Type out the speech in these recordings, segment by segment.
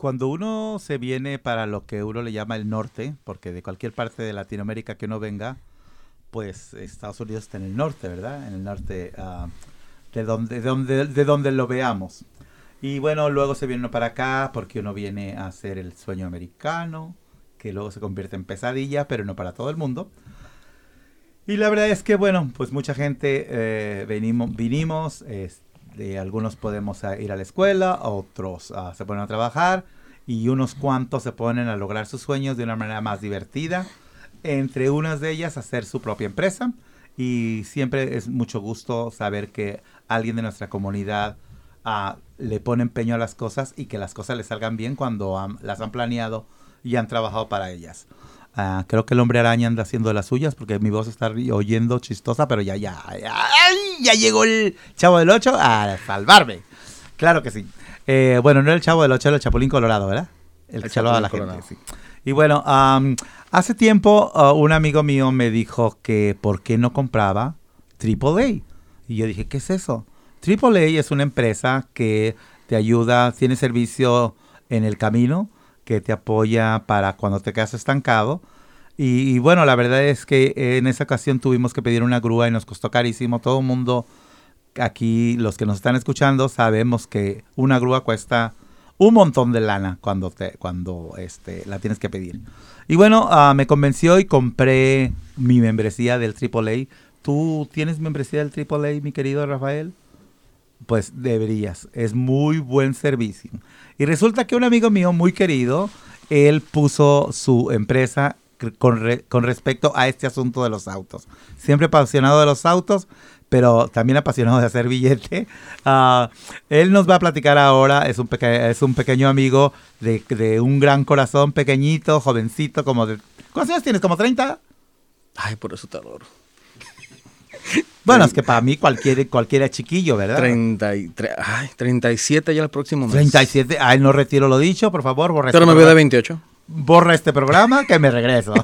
cuando uno se viene para lo que uno le llama el norte, porque de cualquier parte de Latinoamérica que uno venga, pues Estados Unidos está en el norte, ¿verdad? En el norte ah, de, donde, de, donde, de donde lo veamos. Y bueno, luego se viene para acá porque uno viene a hacer el sueño americano, que luego se convierte en pesadilla, pero no para todo el mundo. Y la verdad es que, bueno, pues mucha gente eh, venimos, vinimos, este, algunos podemos ir a la escuela, otros ah, se ponen a trabajar y unos cuantos se ponen a lograr sus sueños de una manera más divertida. Entre unas de ellas, hacer su propia empresa. Y siempre es mucho gusto saber que alguien de nuestra comunidad ah, le pone empeño a las cosas y que las cosas le salgan bien cuando las han planeado y han trabajado para ellas. Ah, creo que el hombre araña anda haciendo las suyas porque mi voz está oyendo chistosa, pero ya, ya, ya, ya llegó el chavo del 8 a salvarme. Claro que sí. Eh, bueno, no era el chavo del 8, era el chapulín colorado, ¿verdad? El, que salvaba a la gente, sí. Y bueno, hace tiempo uh, un amigo mío me dijo que por qué no compraba AAA. Y yo dije, ¿qué es eso? AAA es una empresa que te ayuda, tiene servicio en el camino, que te apoya para cuando te quedas estancado. Y, bueno, la verdad es que en esa ocasión tuvimos que pedir una grúa y nos costó carísimo. Todo el mundo aquí, los que nos están escuchando, sabemos que una grúa cuesta un montón de lana cuando te, cuando este, la tienes que pedir. Y bueno, ah, me convenció y compré mi membresía del AAA. ¿Tú tienes membresía del AAA, mi querido Rafael? Pues deberías. Es muy buen servicio. Y resulta que un amigo mío muy querido, él puso su empresa con, con, respecto a este asunto de los autos. Siempre apasionado de los autos, pero también apasionado de hacer billete. Uh, él nos va a platicar ahora, es un, es un pequeño amigo de, de, un gran corazón, pequeñito, jovencito, como de... ¿Cuántos años tienes? ¿Como 30? Ay, por eso te adoro. Bueno, es que para mí cualquier, cualquiera chiquillo, ¿verdad? 33, ay, 37 ya el próximo mes. 37, ay, no retiro lo dicho, por favor, Pero este me veo de 28. Borra este programa que me regreso.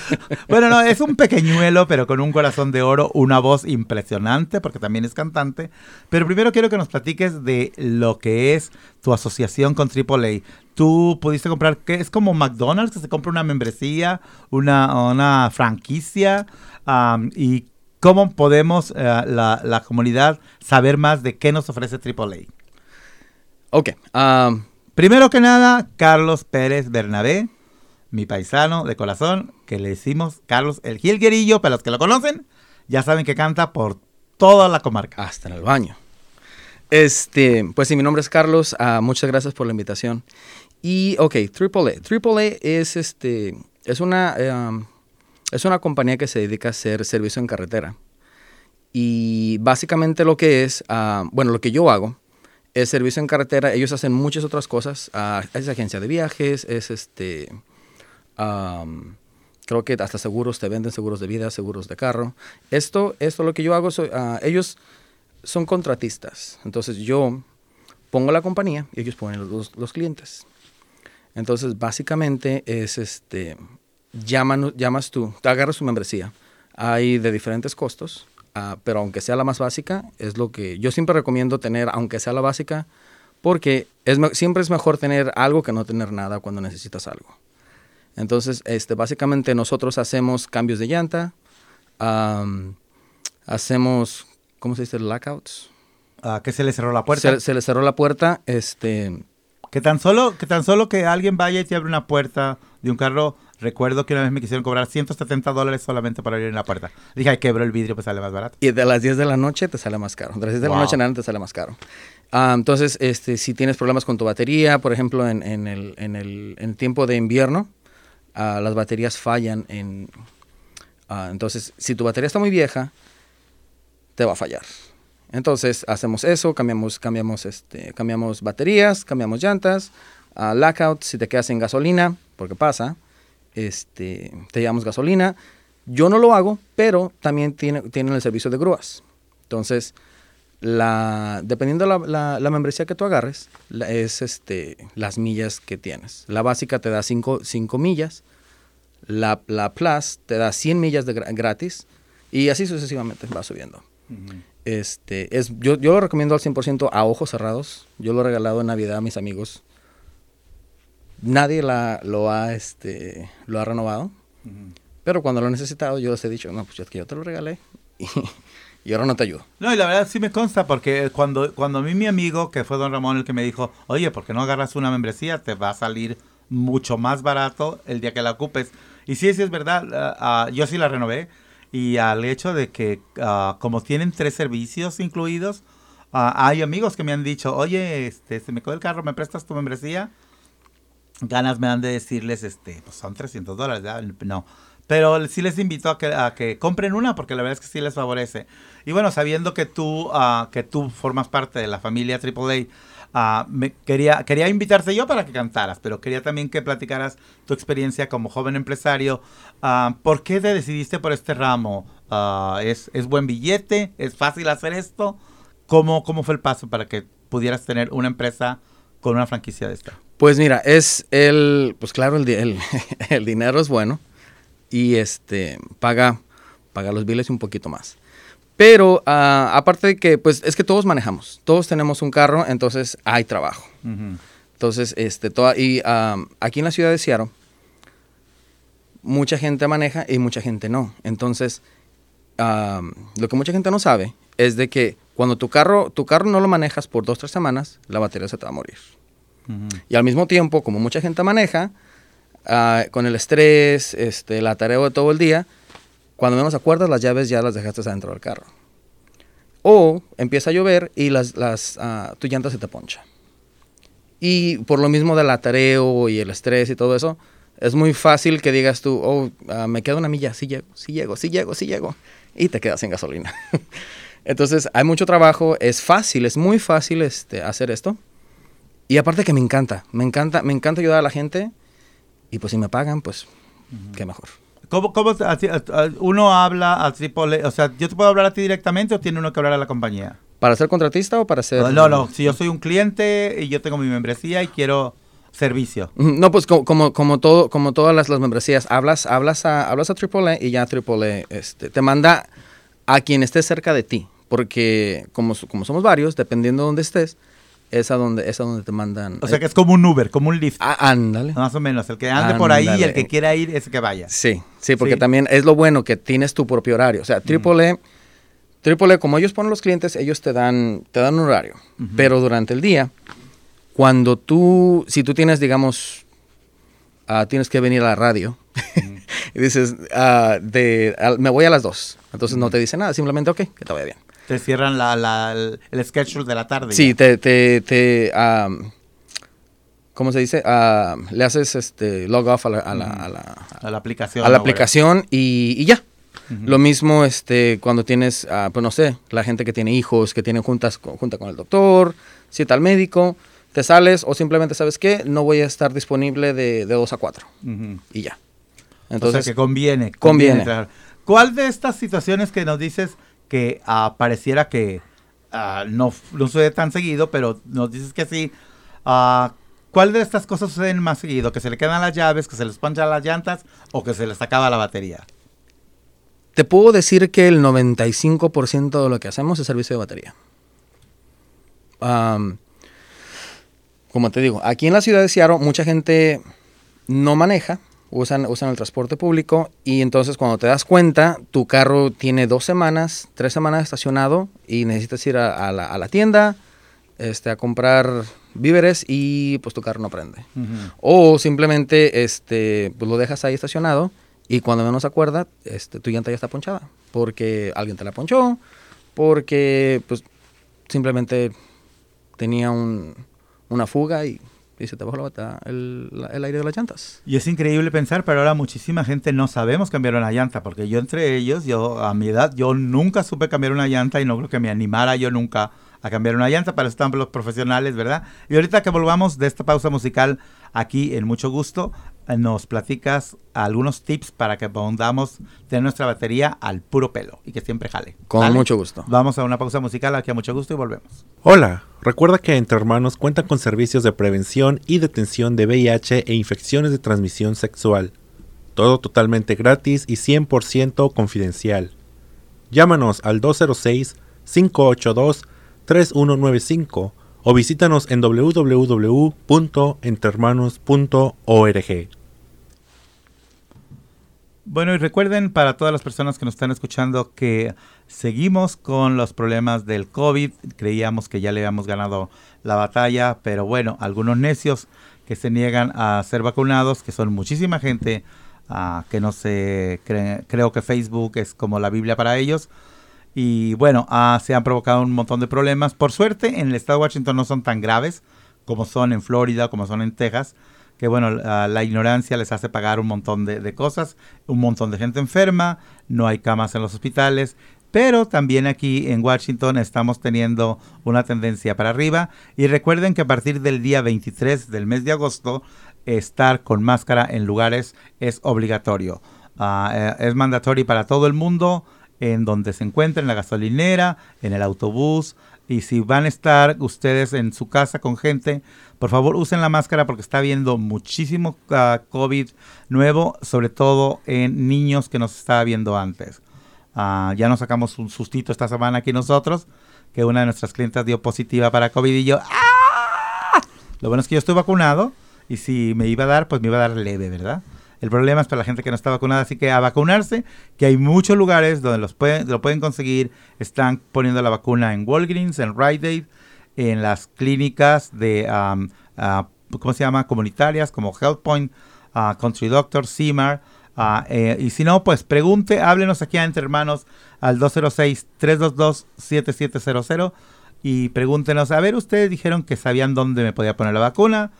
bueno, no, es un pequeñuelo, pero con un corazón de oro, una voz impresionante, porque también es cantante. Pero primero quiero que nos platiques de lo que es tu asociación con AAA. Tú pudiste comprar, ¿qué? Es como McDonald's, que se compra una membresía, una, una franquicia, y ¿Cómo podemos, eh, la, comunidad, saber más de qué nos ofrece AAA? Ok. Um, Primero que nada, Carlos Pérez Bernabé, mi paisano de corazón, que le decimos Carlos el Gilguerillo, para los que lo conocen, ya saben que canta por toda la comarca. Hasta en el baño. Este, pues sí, mi nombre es Carlos, uh, muchas gracias por la invitación. Y, ok, AAA. AAA es, este, es una... Um, es una compañía que se dedica a hacer servicio en carretera. Y básicamente lo que es, ah, bueno, lo que yo hago es servicio en carretera. Ellos hacen muchas otras cosas. Ah, es agencia de viajes, es este... creo que hasta seguros, te venden seguros de vida, seguros de carro. Esto, esto lo que yo hago, uh, ellos son contratistas. Entonces yo pongo la compañía y ellos ponen los, clientes. Entonces básicamente es este llamas tú, te agarras tu membresía. Hay de diferentes costos, ah, pero aunque sea la más básica, es lo que yo siempre recomiendo tener, aunque sea la básica, porque es, siempre es mejor tener algo que no tener nada cuando necesitas algo. Entonces, este, básicamente nosotros hacemos cambios de llanta, hacemos, ¿cómo se dice? Lockouts. Ah, que se le cerró la puerta. Se, le cerró la puerta, este... Que tan solo que tan solo que alguien vaya y te abre una puerta de un carro Recuerdo que una vez me quisieron cobrar 170 dólares solamente para abrir la puerta. Dije, ay, quebró el vidrio, pues sale más barato. Y de las 10 de la noche te sale más caro. De las 10 de la noche en adelante te sale más caro. Ah, entonces, este, si tienes problemas con tu batería, por ejemplo, en, en, el, en, el, en tiempo de invierno, ah, las baterías fallan en... Ah, entonces, si tu batería está muy vieja, te va a fallar. Entonces, hacemos eso, cambiamos, cambiamos, este, cambiamos baterías, cambiamos llantas, lockout, si te quedas sin gasolina, porque pasa, este, te llevamos gasolina. Yo no lo hago, pero también tiene, tienen el servicio de grúas. Entonces, la, dependiendo de la, la, membresía que tú agarres, es este, las millas que tienes. La básica te da 5 millas, la, la, Plus te da 100 millas de gratis y así sucesivamente va subiendo. este, es, yo, yo lo recomiendo al 100% a ojos cerrados. Yo lo he regalado en Navidad a mis amigos nadie la, lo, ha, este, lo ha renovado. Pero cuando lo he necesitado, yo les he dicho, no, pues es que yo te lo regalé y, ahora no te ayudo. No, y la verdad sí me consta, porque cuando, cuando a mí mi amigo, que fue don Ramón el que me dijo, oye, ¿por qué no agarras una membresía? Te va a salir mucho más barato el día que la ocupes. Y sí, sí es verdad, ah, ah, yo sí la renové. Y al hecho de que ah, como tienen tres servicios incluidos, hay amigos que me han dicho, oye, este, se me quedó el carro, ¿me prestas tu membresía? Ganas me han de decirles, este, pues son 300 dólares, no. Pero sí les invito a que, a que compren una porque la verdad es que sí les favorece. Y bueno, sabiendo que tú, que tú formas parte de la familia AAA, Ah, me quería, quería invitarte yo para que cantaras, pero quería también que platicaras tu experiencia como joven empresario. Uh, ¿Por qué te decidiste por este ramo? Ah, ¿es, ¿es, buen billete? ¿Es fácil hacer esto? ¿Cómo, ¿Cómo fue el paso para que pudieras tener una empresa con una franquicia de esta? Pues mira, es el, pues claro, el, el, el dinero es bueno y este paga, paga los biles un poquito más. Pero uh, aparte de que, pues es que todos manejamos, todos tenemos un carro, entonces hay trabajo. Entonces, este, toda, y um, aquí en la ciudad de Seattle, mucha gente maneja y mucha gente no. Entonces, um, lo que mucha gente no sabe es de que cuando tu carro, tu carro no lo manejas por dos, tres semanas, la batería se te va a morir. Y al mismo tiempo, como mucha gente maneja, uh, con el estrés, este, la tarea de todo el día, cuando menos acuerdas, las llaves ya las dejaste adentro del carro. O empieza a llover y las, las, uh, tu llanta se te poncha. Y por lo mismo del atareo y el estrés y todo eso, es muy fácil que digas tú, oh, uh, me queda una milla, sí llego, sí llego, sí llego, sí llego. Y te quedas sin gasolina. Entonces, hay mucho trabajo, es fácil, es muy fácil este, hacer esto. Y aparte que me encanta, me encanta, me encanta ayudar a la gente. Y pues si me pagan, pues qué mejor. ¿Cómo, cómo uno habla a Triple? O sea, ¿yo te puedo hablar a ti directamente o tiene uno que hablar a la compañía? ¿Para ser contratista o para ser.? No, no, si yo soy un cliente y yo tengo mi membresía y quiero servicio. No, pues como, como, todo, como todas las, las, membresías, hablas, hablas a, hablas a AAA y ya AAA este, te manda a quien esté cerca de ti. Porque como, como somos varios, dependiendo de dónde estés, es a donde, es a donde te mandan. O sea que es como un Uber, como un Lyft. Ah, ándale. Más o menos. El que ande por ahí y el que quiera ir es el que vaya. Sí, sí, porque también es lo bueno que tienes tu propio horario. O sea, Triple, Triple, como ellos ponen los clientes, ellos te dan, te dan un horario. Pero durante el día, cuando tú, si tú tienes, digamos, uh, tienes que venir a la radio y dices, uh, de, me voy a las dos. Entonces no te dice nada, simplemente, ok, que te vaya bien. Te cierran la, la, el, schedule de la tarde. Sí, te, te, te ¿cómo se dice? le haces este log off a la, a la, a la, aplicación. A la aplicación y, y, ya. Lo mismo este, cuando tienes, uh, pues no sé, la gente que tiene hijos, que tienen juntas junta con el doctor, cita al médico, te sales o simplemente sabes que no voy a estar disponible de, de 2 a 4 y ya. Entonces, o sea que conviene. Conviene. conviene. ¿Cuál de estas situaciones que nos dices que uh, pareciera que uh, no, no, sucede tan seguido, pero nos dices que sí. Uh, ¿Cuál de estas cosas suceden más seguido? ¿Que se le quedan las llaves, que se les ponchan las llantas o que se les acaba la batería? Te puedo decir que el 95% de lo que hacemos es servicio de batería. Um, como te digo, aquí en la ciudad de Seattle mucha gente no maneja usan, usan el transporte público y entonces cuando te das cuenta, tu carro tiene dos semanas, tres semanas estacionado y necesitas ir a, la, tienda este, a comprar víveres y pues tu carro no prende. O simplemente este, pues, lo dejas ahí estacionado y cuando menos acuerda, este, tu llanta ya está ponchada porque alguien te la ponchó, porque pues simplemente tenía un, una fuga y y se te bajó la, el, el, aire de las llantas. Y es increíble pensar, pero ahora muchísima gente no sabemos cambiar una llanta, porque yo entre ellos, yo a mi edad, yo nunca supe cambiar una llanta y no creo que me animara yo nunca a cambiar una llanta, para eso están los profesionales, ¿verdad? Y ahorita que volvamos de esta pausa musical aquí en Mucho Gusto, nos platicas algunos tips para que podamos tener nuestra batería al puro pelo y que siempre jale. Con mucho gusto. Vamos a una pausa musical aquí a Mucho Gusto y volvemos. Hola, recuerda que Entre Hermanos cuenta con servicios de prevención y detención de VIH e infecciones de transmisión sexual. Todo totalmente gratis y 100% confidencial. Llámanos al 206 582 3195 o visítanos en www.entermanos.org. Bueno, y recuerden para todas las personas que nos están escuchando que seguimos con los problemas del COVID. Creíamos que ya le habíamos ganado la batalla, pero bueno, algunos necios que se niegan a ser vacunados, que son muchísima gente, uh, que no se cree, creo que Facebook es como la Biblia para ellos. Y bueno, uh, se han provocado un montón de problemas. Por suerte, en el estado de Washington no son tan graves como son en Florida, como son en Texas que bueno, la ignorancia les hace pagar un montón de, cosas, un montón de gente enferma, no hay camas en los hospitales, pero también aquí en Washington estamos teniendo una tendencia para arriba y recuerden que a partir del día 23 del mes de agosto estar con máscara en lugares es obligatorio. Ah, eh, es mandatorio para todo el mundo en donde se encuentren, en la gasolinera, en el autobús, y si van a estar ustedes en su casa con gente, por favor usen la máscara porque está habiendo muchísimo uh, COVID nuevo, sobre todo en niños que nos estaba viendo antes. Uh, ya nos sacamos un sustito esta semana aquí nosotros, que una de nuestras clientes dio positiva para COVID y yo, ¡ah! Lo bueno es que yo estoy vacunado y si me iba a dar, pues me iba a dar leve, ¿verdad? El problema es para la gente que no está vacunada, así que a vacunarse, que hay muchos lugares donde los pueden, lo pueden conseguir. Están poniendo la vacuna en Walgreens, en Rite Aid, en las clínicas de, um, uh, ¿cómo se llama? Comunitarias como HealthPoint, uh, Country Doctor, CIMAR. Uh, eh, y si no, pues pregunte, háblenos aquí a Entre Hermanos al 206-322-7700 y pregúntenos, a ver, ustedes dijeron que sabían dónde me podía poner la vacuna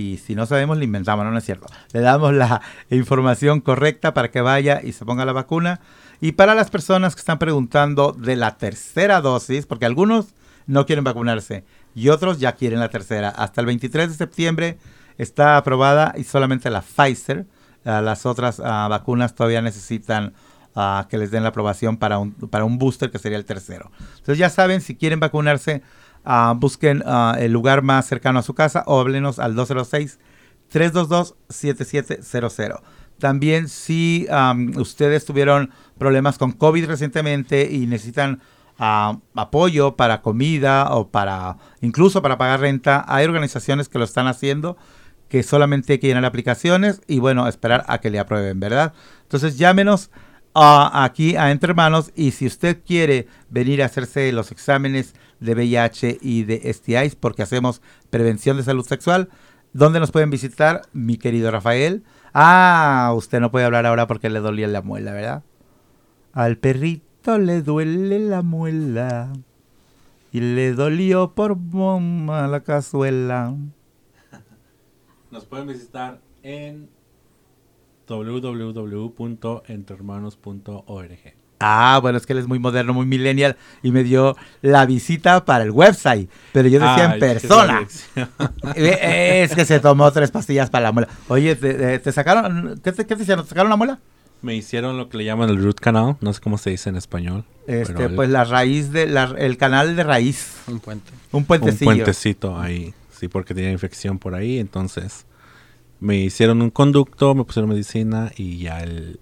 y si no sabemos, le inventamos, no, es cierto. Le damos la información correcta para que vaya y se ponga la vacuna. Y para las personas que están preguntando de la tercera dosis, porque algunos no quieren vacunarse y otros ya quieren la tercera. Hasta el 23 de septiembre está aprobada y solamente la Pfizer. Uh, las otras uh, vacunas todavía necesitan uh, que les den la aprobación para un, para un booster que sería el tercero. Entonces ya saben, si quieren vacunarse, Uh, busquen uh, el lugar más cercano a su casa o háblenos al 206-322-7700. También si um, ustedes tuvieron problemas con COVID recientemente y necesitan uh, apoyo para comida o para incluso para pagar renta, hay organizaciones que lo están haciendo que solamente hay que llenar aplicaciones y bueno, esperar a que le aprueben, ¿verdad? Entonces llámenos aquí a Entre Hermanos y si usted quiere venir a hacerse los exámenes de VIH y de STIs porque hacemos prevención de salud sexual. ¿Dónde nos pueden visitar, mi querido Rafael? Ah, usted no puede hablar ahora porque le dolía la muela, ¿verdad? Al perrito le duele la muela y le dolió por bomba la cazuela. Nos pueden visitar en www.entermanos.org. Ah, bueno, es que él es muy moderno, muy millennial y me dio la visita para el website, pero yo decía en persona. es que se tomó tres pastillas para la muela. Oye, ¿te, sacaron, qué te, qué te hicieron? ¿Te sacaron la muela? Me hicieron lo que le llaman el root canal, no sé cómo se dice en español. Este, pues la raíz de, el canal de raíz. Un puente. Un puentecillo. Un puentecito ahí, sí, porque tenía infección por ahí, entonces me hicieron un conducto, me pusieron medicina y ya el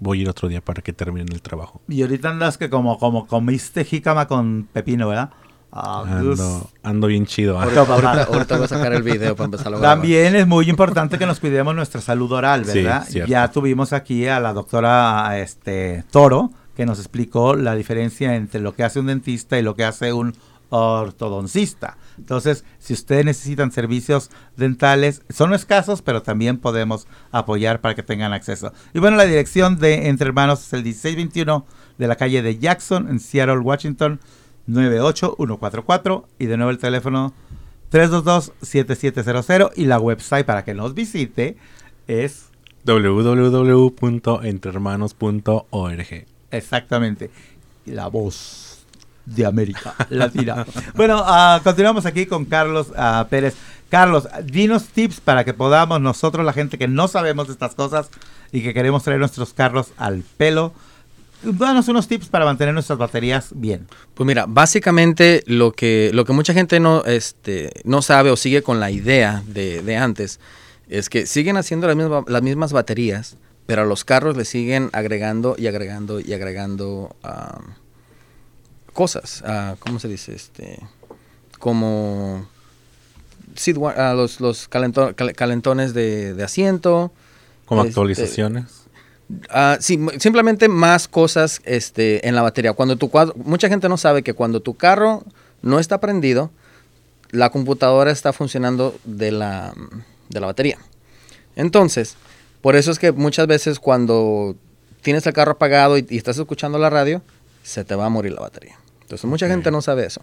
voy a ir otro día para que terminen el trabajo. Y ahorita andas que como, como comiste jícama con pepino, ¿verdad? Ah, ando, ando, bien chido. ¿eh? Ahorita, ahorita, voy a sacar el video para empezar a grabar. También es muy importante que nos cuidemos nuestra salud oral, ¿verdad? ya tuvimos aquí a la doctora este, Toro, que nos explicó la diferencia entre lo que hace un dentista y lo que hace un ortodoncista. Entonces, si ustedes necesitan servicios dentales, son escasos, pero también podemos apoyar para que tengan acceso. Y bueno, la dirección de Entre Hermanos es el 1621 de la calle de Jackson, en Seattle, Washington, 98144. Y de nuevo el teléfono 322-7700. Y la website para que nos visite es www.entrehermanos.org. Exactamente. La voz de América Latina. bueno, uh, continuamos aquí con Carlos uh, Pérez. Carlos, dinos tips para que podamos nosotros, la gente que no sabemos de estas cosas y que queremos traer nuestros carros al pelo, danos unos tips para mantener nuestras baterías bien. Pues mira, básicamente lo que, lo que mucha gente no, este, no sabe o sigue con la idea de, de antes es que siguen haciendo las mismas, las mismas baterías, pero a los carros le siguen agregando y agregando y agregando cosas, uh, ¿cómo se dice? Este, como los, los calento- cal- calentones de, de asiento. Como Este, actualizaciones. Ah, sí, simplemente más cosas este, en la batería. Cuando tu cuadro, mucha gente no sabe que cuando tu carro no está prendido, la computadora está funcionando de la, de la batería. Entonces, por eso es que muchas veces cuando tienes el carro apagado y, y estás escuchando la radio, se te va a morir la batería. Entonces, mucha gente no sabe eso,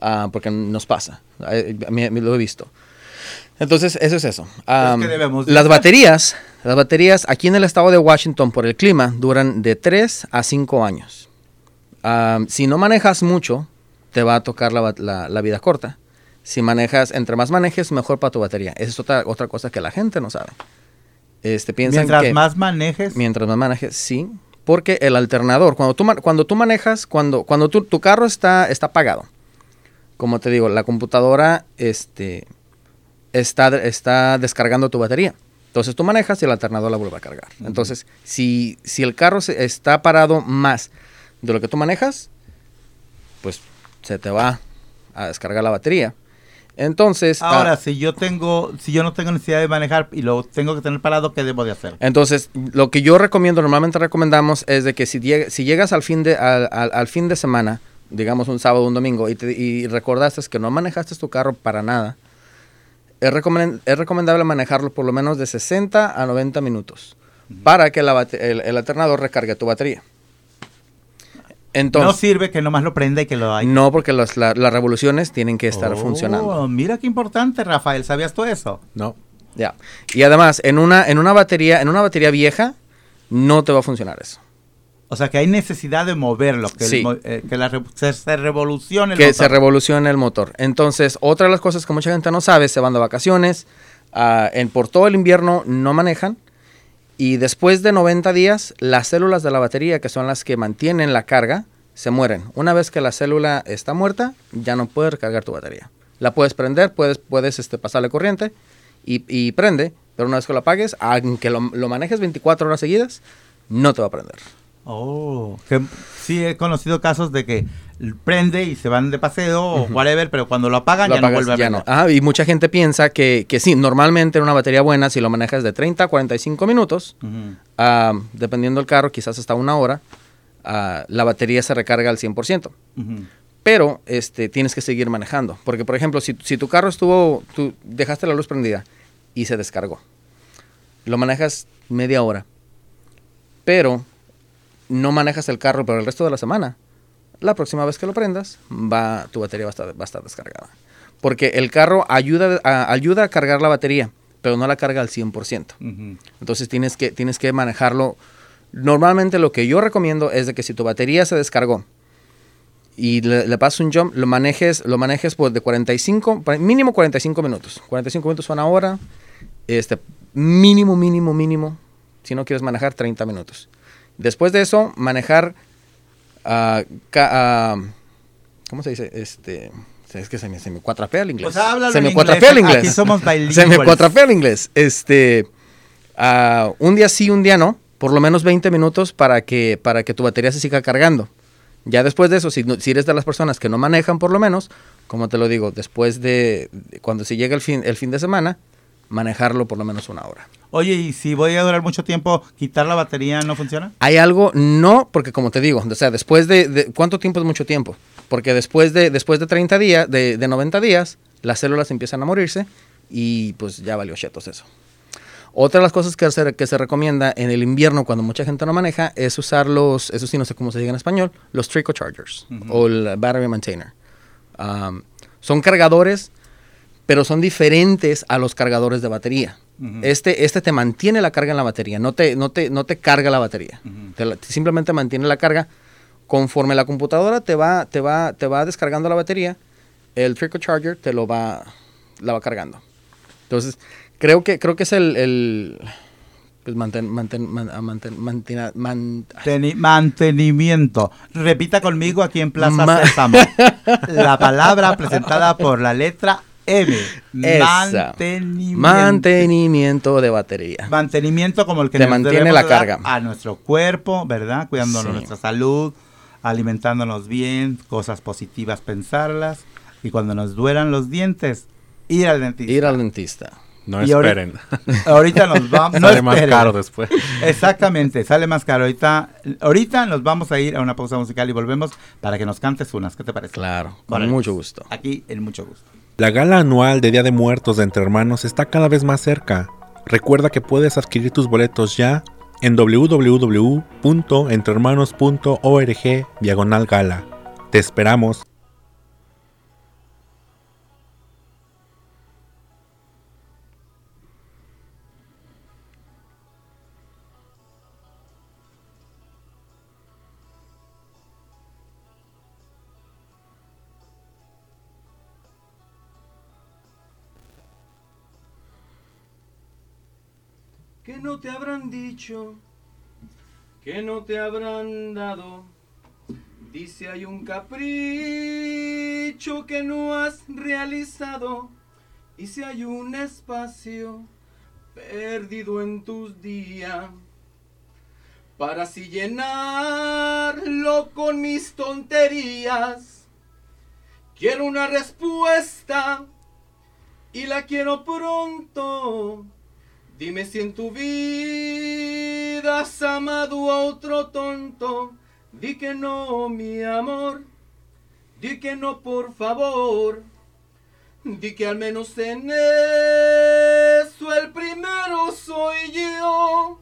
ah, porque nos pasa. A mí- a mí lo he visto. Entonces, eso es eso. Que las baterías, las baterías aquí en el estado de Washington por el clima duran de 3 a 5 años. Si no manejas mucho, te va a tocar la, ba- la- la vida corta. Si manejas, entre más manejes, mejor para tu batería. Esa es otra, otra cosa que la gente no sabe. Este, piensan Mientras que más manejes, mientras más manejes, sí. Porque el alternador, cuando tú, cuando tú manejas, cuando, cuando tu, tu carro está, está apagado, como te digo, la computadora este, está, está descargando tu batería. Entonces tú manejas y el alternador la vuelve a cargar. Entonces, si, si el carro se- está parado más de lo que tú manejas, pues se te va a descargar la batería. Entonces, ah, ahora si yo tengo, si yo no tengo necesidad de manejar y lo tengo que tener parado, ¿qué debo de hacer? Entonces, lo que yo recomiendo, normalmente recomendamos, es de que si, lleg- si llegas al fin, de, al, al- al fin de semana, digamos un sábado o un domingo, y, te- y recordaste que no manejaste tu carro para nada, es, recomen- es recomendable manejarlo por lo menos de 60 a 90 minutos para que el alternador recargue tu batería. No sirve que nomás lo prenda y que lo hay. no, porque las, la- las revoluciones tienen que estar Oh, funcionando. Mira qué importante, Rafael. ¿Sabías tú eso? No. Ya. Y además, en una, en una batería, en una batería vieja, no te va a funcionar eso. O sea que hay necesidad de moverlo, que, Sí. eh, que la se, se revolucione el que motor. se revolucione el motor. Entonces, otra de las cosas que mucha gente no sabe, se van de vacaciones, ah, en, por todo el invierno no manejan, y después de 90 días, las células de la batería, que son las que mantienen la carga, se mueren. Una vez que la célula está muerta, ya no puede recargar tu batería. La puedes prender, puedes, puedes este, pasarle corriente y, y prende, pero una vez que lo apagues, aunque lo, lo manejes 24 horas seguidas, no te va a prender. Oh, sí he conocido casos de que prende y se van de paseo o whatever, pero cuando lo apagan Lo ya no vuelve a prender. no. Ajá, y mucha gente piensa que, que sí, normalmente en una batería buena, si lo manejas de 30 a 45 minutos, ah, dependiendo del carro, quizás hasta una hora, ah, la batería se recarga al 100%. Ujú. Pero este, tienes que seguir manejando. Porque, por ejemplo, si, si tu carro estuvo, tú dejaste la luz prendida y se descargó, lo manejas media hora, pero no manejas el carro por el resto de la semana, la próxima vez que lo prendas, va, tu batería va a estar, va a estar descargada. Porque el carro ayuda a, ayuda a cargar la batería, pero no la carga al 100%. Ujú. Entonces tienes que, tienes que manejarlo. Normalmente lo que yo recomiendo es de que si tu batería se descargó y le, le pasas un jump, lo manejes, lo manejes por de 45, pa- mínimo 45 minutos. 45 minutos una hora. Este, mínimo, mínimo, mínimo. Si no quieres manejar, 30 minutos. Después de eso, manejar. ¿Cómo se dice? Este. Es que se me, se me cuatrapea el inglés. Pues se en me inglés, cuatrapea el inglés. aquí somos. Se me cuatrapea el inglés. Este. un día sí, un día no. Por lo menos 20 minutos para que, para que tu batería se siga cargando. Ya después de eso, si, si eres de las personas que no manejan por lo menos, como te lo digo, después de, de cuando se llega el fin, el fin de semana, manejarlo por lo menos una hora. Oye, y si voy a durar mucho tiempo, quitar la batería no funciona? Hay algo, no, porque como te digo, o sea, después de, de- ¿cuánto tiempo es mucho tiempo? Porque después de, después de 30 días, de, de 90 días, las células empiezan a morirse y pues ya valió chetos eso. Otra de las cosas que se, que se recomienda en el invierno cuando mucha gente no maneja es usar los, eso sí no sé cómo se diga en español, los Trico Chargers o el Battery Maintainer. Um, son cargadores, pero son diferentes a los cargadores de batería. Ujú. este, este te mantiene la carga en la batería, no te, no te, no te carga la batería. Ujú. Te la- simplemente mantiene la carga. Conforme la computadora te va, te va, te va descargando la batería, el Trickle Charger te lo va, la va cargando. Entonces, creo que, creo que es el, el pues manten, manten, man- ah, manten- mantina- man- Teni- mantenimiento. Repita conmigo aquí en Plaza Ma- Sésamo. La palabra presentada por la letra M. esa. Mantenimiento. mantenimiento de batería. Mantenimiento como el que Te nos mantiene la carga. a nuestro cuerpo, ¿verdad? Cuidándonos Sí. nuestra salud, alimentándonos bien, cosas positivas pensarlas y cuando nos duelan los dientes, Ir al dentista. Ir al dentista. No Y esperen. Ahorita nos vamos. no Sale más esperen. caro después. Exactamente, sale más caro. Ahorita, ahorita nos vamos a ir a una pausa musical y volvemos para que nos cantes unas. ¿Qué te parece? Claro, con mucho gusto. Aquí en mucho gusto. La gala anual de Día de Muertos de Entre Hermanos está cada vez más cerca. Recuerda que puedes adquirir tus boletos ya en www.entrehermanos.org diagonal gala. Te esperamos. Que no te habrán dicho, que no te habrán dado. Dice hay un capricho que no has realizado. Y si hay un espacio perdido en tus días, para así llenarlo con mis tonterías. Quiero una respuesta y la quiero pronto. Dime si en tu vida has amado a otro tonto. Di que no, mi amor. Di que no, por favor. Di que al menos en eso el primero soy yo.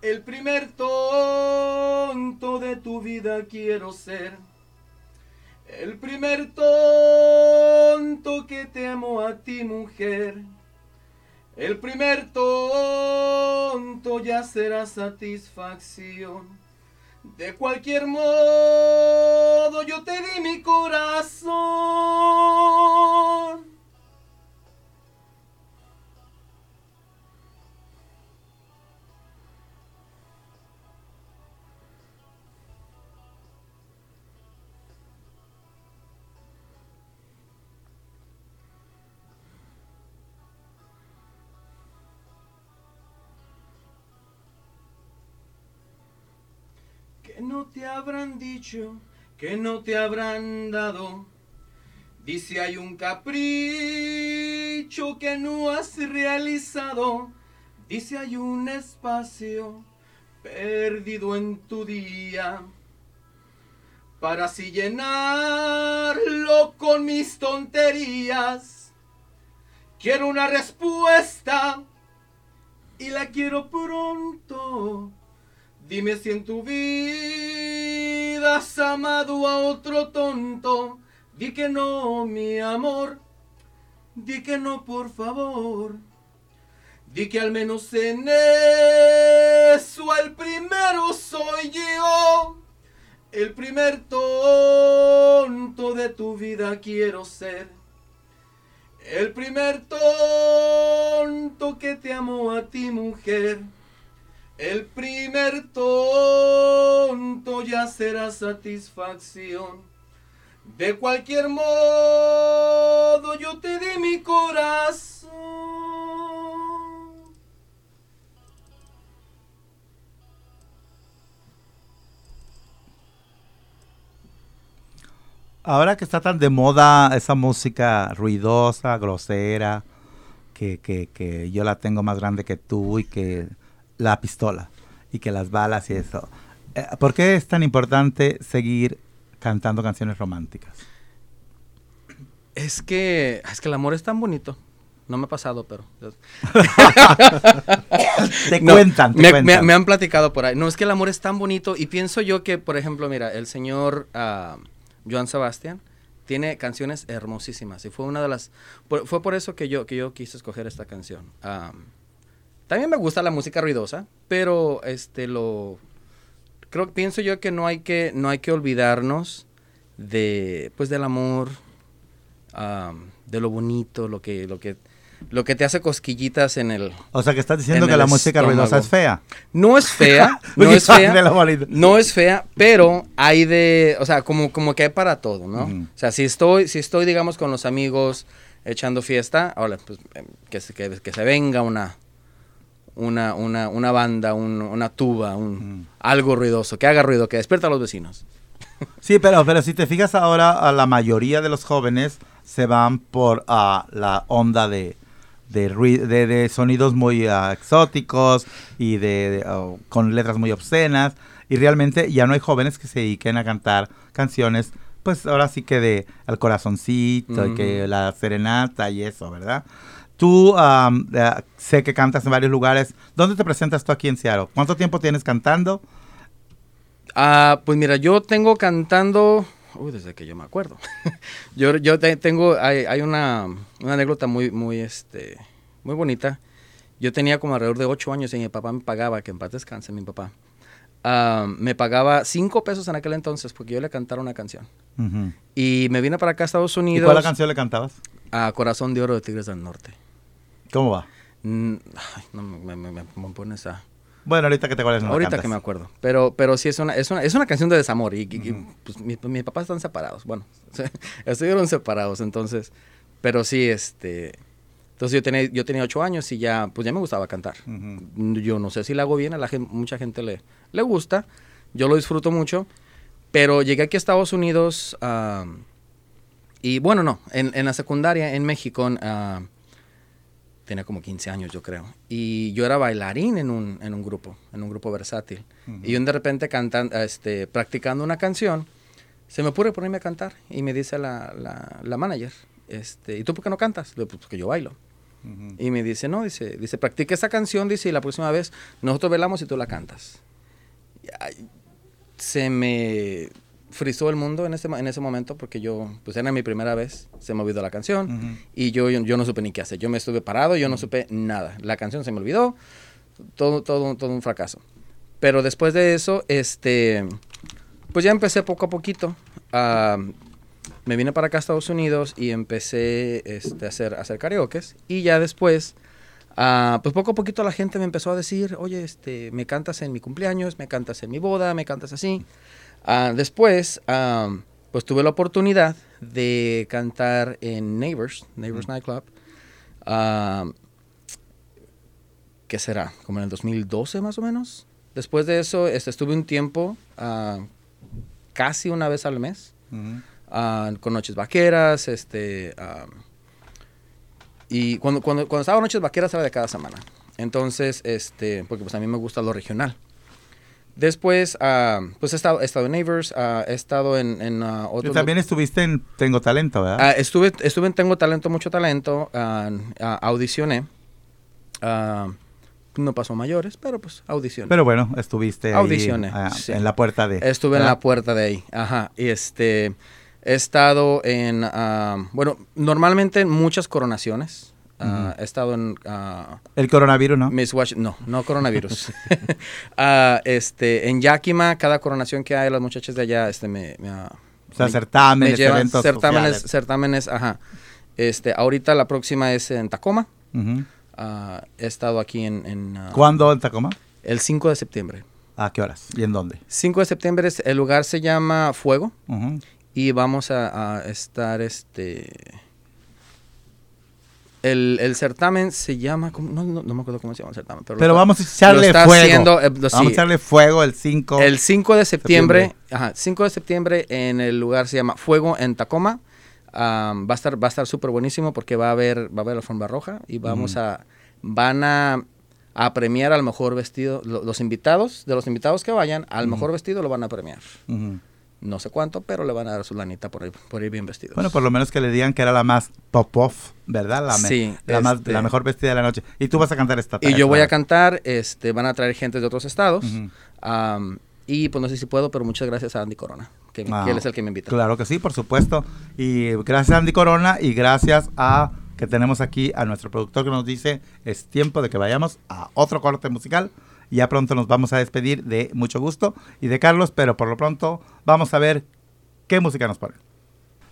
El primer tonto de tu vida quiero ser. El primer tonto que te amo a ti, mujer. El primer tonto ya será satisfacción. De cualquier modo yo te di mi corazón. Te habrán dicho, que no te habrán dado. Dice hay un capricho que no has realizado. Dice hay un espacio perdido en tu día. Para así llenarlo con mis tonterías. Quiero una respuesta y la quiero pronto. Dime si en tu vida has amado a otro tonto. Di que no, mi amor. Di que no, por favor. Di que al menos en eso el primero soy yo. El primer tonto de tu vida quiero ser. El primer tonto que te amo a ti, mujer. El primer tonto ya será satisfacción. De cualquier modo yo te di mi corazón. Ahora que está tan de moda esa música ruidosa, grosera, que, que, que yo la tengo más grande que tú y que la pistola y que las balas y eso. eh, ¿Por qué es tan importante seguir cantando canciones románticas? Es que, es que el amor es tan bonito. No me ha pasado, pero... Te No, cuentan, te me, cuentan. me- me han platicado por ahí. No, es que el amor es tan bonito y pienso yo que, por ejemplo, mira, el señor ah, Joan Sebastián tiene canciones hermosísimas y fue una de las... por- fue por eso que yo, que yo quise escoger esta canción. Ah, también me gusta la música ruidosa, pero este lo... Creo, pienso yo que no hay que, no hay que olvidarnos de, pues, del amor, ah, de lo bonito, lo que, lo que, lo que te hace cosquillitas en el, O sea, que estás diciendo en que la música ruidosa estómago. es fea. no es fea, no es fea. No es fea, pero hay de, o sea, como, como que hay para todo, ¿no? Ujú. O sea, si estoy, si estoy, digamos, con los amigos echando fiesta, ahora, pues, em, que, que, que se venga una, una, una, una banda, un- una tuba, un, Mm. algo ruidoso, que haga ruido, que despierta a los vecinos. Sí, pero, pero si te fijas ahora, a la mayoría de los jóvenes se van por ah, la onda de, de, de- de sonidos muy ah, exóticos y de, con letras muy obscenas. Y realmente ya no hay jóvenes que se dediquen a cantar canciones, pues ahora sí que de al corazoncito, y Ujú. que la serenata y eso, ¿verdad? Tú eh, sé que cantas en varios lugares. ¿Dónde te presentas tú aquí en Seattle? ¿Cuánto tiempo tienes cantando? Ah, pues mira, yo tengo cantando, uy, desde que yo me acuerdo. yo yo te- tengo, hay, hay una, una anécdota muy, muy, este, muy bonita. Yo tenía como alrededor de ocho años y mi papá me pagaba, que en paz descanse mi papá. me pagaba cinco pesos en aquel entonces porque yo le cantara una canción. Ujú. Y me vine para acá a Estados ¿Y Unidos. cuál la canción le cantabas? A Corazón de Oro de Tigres del Norte. ¿Cómo va? Mm, ay, no me, me, me- me pones a... Bueno, ahorita que te acuerdas. no Ahorita cantas. que me acuerdo. Pero, pero sí es una, es una, es una canción de desamor. Y, y- y, pues, mi- mis papás están separados. Bueno, estuvieron separados. Entonces, pero sí, este. Entonces yo tenía, yo tenía ocho años y ya, pues ya me gustaba cantar. Yo no sé si la hago bien, a la gen- mucha gente le, le gusta. Yo lo disfruto mucho. Pero llegué aquí a Estados Unidos. Y bueno, no, en, en la secundaria en México. ah, tenía como 15 años, yo creo. Y yo era bailarín en un, en un grupo, en un grupo versátil. Y yo de repente cantando, este, practicando una canción, se me ocurre ponerme a cantar. Y me dice la, la, la manager, este, ¿y tú por qué no cantas? Le digo, "Pues porque yo bailo. Y me dice, no, dice, dice, practica esa canción, dice, y la próxima vez nosotros velamos y tú la cantas. Ay, se me frizó el mundo en ese, en ese momento porque yo, pues era mi primera vez, se me olvidó la canción Ujú. y yo, yo, yo no supe ni qué hacer. Yo me estuve parado, yo no supe nada. La canción se me olvidó, todo, todo, todo un fracaso. Pero después de eso, este, pues ya empecé poco a poquito. a- me vine para acá a Estados Unidos y empecé este, a hacer, a hacer karaokes. Y ya después, ah, pues poco a poquito la gente me empezó a decir, oye, este, me cantas en mi cumpleaños, me cantas en mi boda, me cantas así. Ah, después, ah, pues tuve la oportunidad de cantar en Neighbors, Neighbors Nightclub. Ah, ¿Qué será? Como en el 2012 más o menos. Después de eso, este, estuve un tiempo, ah, casi una vez al mes, con Noches Vaqueras, este... ah, y cuando, cuando, cuando estaba Noches Vaqueras era de cada semana. Entonces, este, porque pues a mí me gusta lo regional. Después, ah, pues he estado, he estado en Neighbors, ah, he estado en, en ah, Y otros... también estuviste en Tengo Talento, ¿verdad? Ah, estuve, estuve en Tengo Talento, Mucho Talento, ah, ah, audicioné. Ah, no pasó mayores, pero pues audicioné. Pero bueno, estuviste Audicioné, ah, sí. en la puerta de... Estuve en la puerta de ahí, ajá. Y este, he estado en, ah, bueno, normalmente en muchas coronaciones. Ah, He estado en ah, El coronavirus, ¿no? Miss Washington, no, no coronavirus. Ah, este, en Yakima, cada coronación que hay, las muchachas de allá, este, me, me, O sea, me- certámenes, me llevan eventos certámenes, sociales. certámenes, ajá. Este, ahorita la próxima es en Tacoma. He estado aquí en, en, ¿Cuándo en Tacoma? el 5 de septiembre. ¿A qué horas? ¿Y en dónde? 5 de septiembre, es- el lugar se llama Fuego. Y vamos a, a estar, este... El, el certamen se llama... No, no, no me acuerdo cómo se llama el certamen. Pero, Pero está- vamos a echarle fuego. haciendo, eh, lo- Vamos a echarle fuego el 5. El 5 de septiembre, Septiembre. ajá, 5 de septiembre en el lugar se llama Fuego en Tacoma. Am, va a estar va a estar súper buenísimo porque va a haber va a haber la alfombra roja y vamos a van a, a premiar al mejor vestido lo- los invitados de los invitados que vayan al mejor vestido lo van a premiar. Ujú. No sé cuánto, pero le van a dar su lanita por ir, por ir bien vestidos. Bueno, por lo menos que le digan que era la más pop-off, ¿verdad? La, me- Sí, la, más, este- la mejor vestida de la noche. Y tú vas a cantar esta y yo voy a cantar. este, van a traer gente de otros estados. Am, y pues no sé si puedo, pero muchas gracias a Andy Corona, que, Ah, que él es el que me invita. Claro que sí, por supuesto. Y gracias a Andy Corona y gracias a que tenemos aquí a nuestro productor que nos dice es tiempo de que vayamos a otro corte musical. Ya pronto nos vamos a despedir de mucho gusto y de Carlos, pero por lo pronto vamos a ver qué música nos ponen.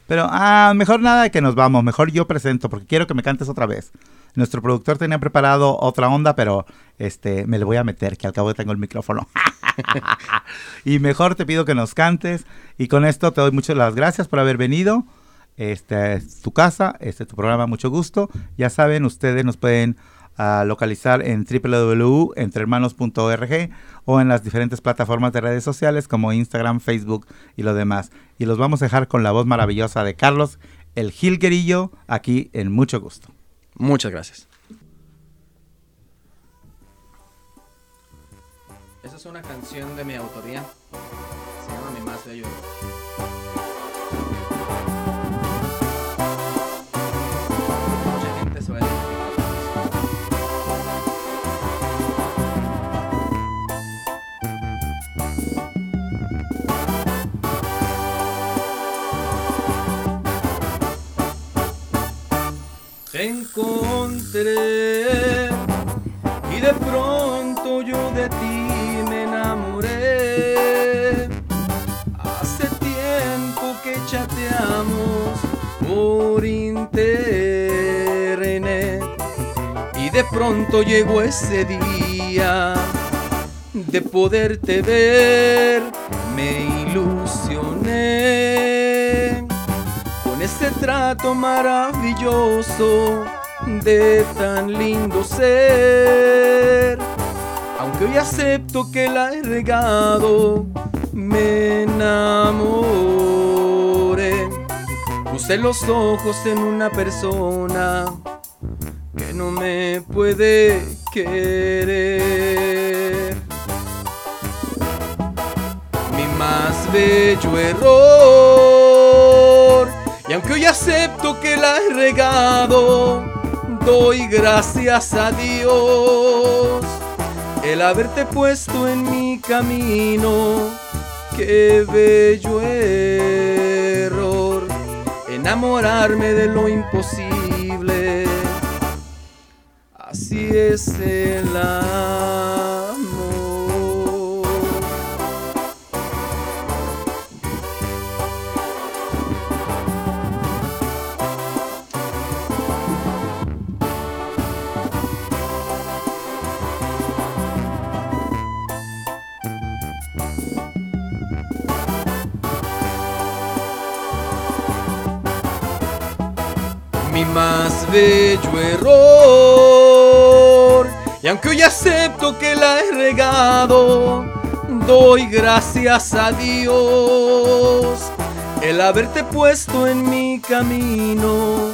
Pero ah, mejor nada que nos vamos, mejor yo presento porque quiero que me cantes otra vez. Nuestro productor tenía preparado otra onda, pero este me le voy a meter, que al cabo tengo el micrófono. y mejor te pido que nos cantes. Y con esto te doy muchas las gracias por haber venido. Este es tu casa, este es tu programa, mucho gusto. Ya saben, ustedes nos pueden ah, localizar en www.entrehermanos.org o en las diferentes plataformas de redes sociales como Instagram, Facebook y lo demás. Y los vamos a dejar con la voz maravillosa de Carlos el Gilguerillo, aquí en Mucho Gusto. Muchas gracias. Esa es una canción de mi autoría. Se llama Mi Más Bello Encontré y de pronto yo de ti me enamoré. Hace tiempo que chateamos por internet y de pronto llegó ese día de poderte ver. Me este trato maravilloso de tan lindo ser. Aunque hoy acepto que la he regado, me enamoré. Puse los ojos en una persona que no me puede querer. Mi más bello error. Y aunque hoy acepto que la he regado, doy gracias a Dios el haberte puesto en mi camino. Qué bello error, enamorarme de lo imposible. Así es el amor. Mi más bello error. Y aunque hoy acepto que la he regado, doy gracias a Dios el haberte puesto en mi camino.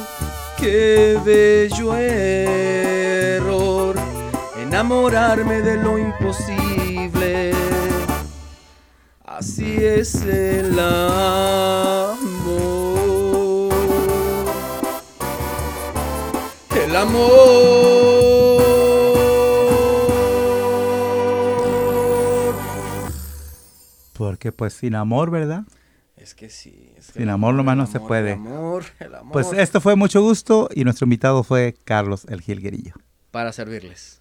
Qué bello error, enamorarme de lo imposible. Así es el amor. Amor. Porque pues sin amor, ¿verdad? Es que sí. es que Sin amor nomás no se puede. El amor, el amor. Pues esto fue mucho gusto y nuestro invitado fue Carlos el Gilguerillo. Para servirles.